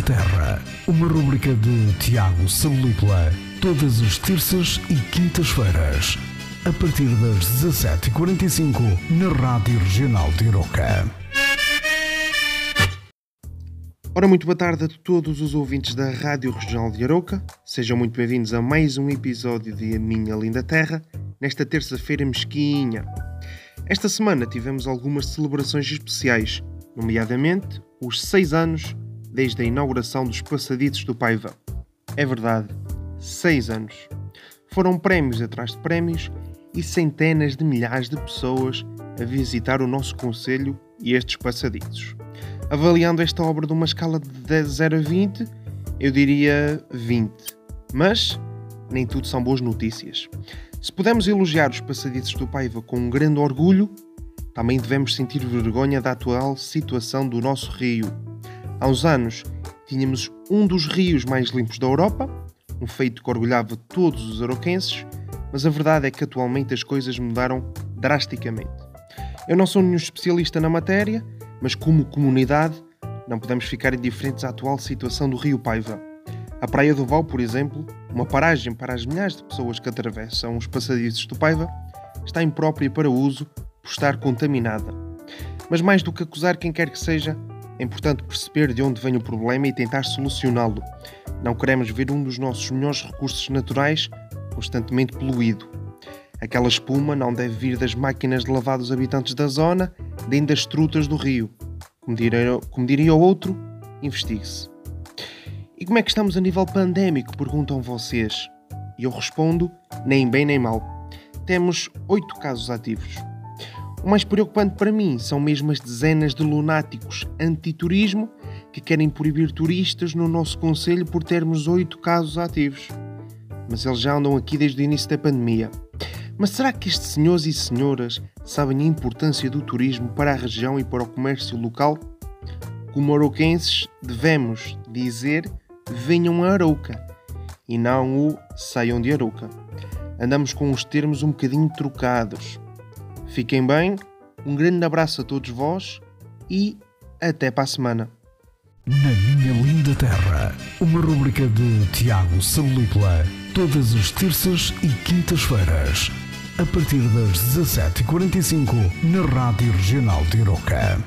linda terra. Uma rubrica de Tiago Salupla. Todas as terças e quintas-feiras. A partir das 17h45 na Rádio Regional de Iroca. Ora, muito boa tarde a todos os ouvintes da Rádio Regional de Arouca. Sejam muito bem-vindos a mais um episódio de A Minha Linda Terra, nesta terça-feira mesquinha. Esta semana tivemos algumas celebrações especiais, nomeadamente os seis anos desde a inauguração dos Passadiços do Paiva. É verdade, seis anos. Foram prémios atrás de prémios e centenas de milhares de pessoas a visitar o nosso Conselho e estes passadiços. Avaliando esta obra de uma escala de 0 a 20, eu diria 20. Mas nem tudo são boas notícias. Se pudermos elogiar os passadiços do Paiva com um grande orgulho, também devemos sentir vergonha da atual situação do nosso rio. Há uns anos tínhamos um dos rios mais limpos da Europa, um feito que orgulhava todos os aroquenses, mas a verdade é que atualmente as coisas mudaram drasticamente. Eu não sou nenhum especialista na matéria, mas como comunidade não podemos ficar indiferentes à atual situação do Rio Paiva. A Praia do Val, por exemplo, uma paragem para as milhares de pessoas que atravessam os passadiços do Paiva, está imprópria para uso por estar contaminada. Mas mais do que acusar quem quer que seja, é importante perceber de onde vem o problema e tentar solucioná-lo. Não queremos ver um dos nossos melhores recursos naturais constantemente poluído. Aquela espuma não deve vir das máquinas de lavar dos habitantes da zona, nem das trutas do rio. Como diria, como diria o outro, investigue-se. E como é que estamos a nível pandémico? Perguntam vocês. E eu respondo: nem bem nem mal. Temos oito casos ativos. O mais preocupante para mim são mesmo as dezenas de lunáticos anti-turismo que querem proibir turistas no nosso Conselho por termos oito casos ativos. Mas eles já andam aqui desde o início da pandemia. Mas será que estes senhores e senhoras sabem a importância do turismo para a região e para o comércio local? Como arouquenses, devemos dizer venham a Arouca e não o saiam de Arouca. Andamos com os termos um bocadinho trocados. Fiquem bem, um grande abraço a todos vós e até para a semana. Na Minha Linda Terra, uma rubrica de Tiago Salupla. Todas as terças e quintas-feiras a partir das 17h45 na Rádio Regional de Iroca.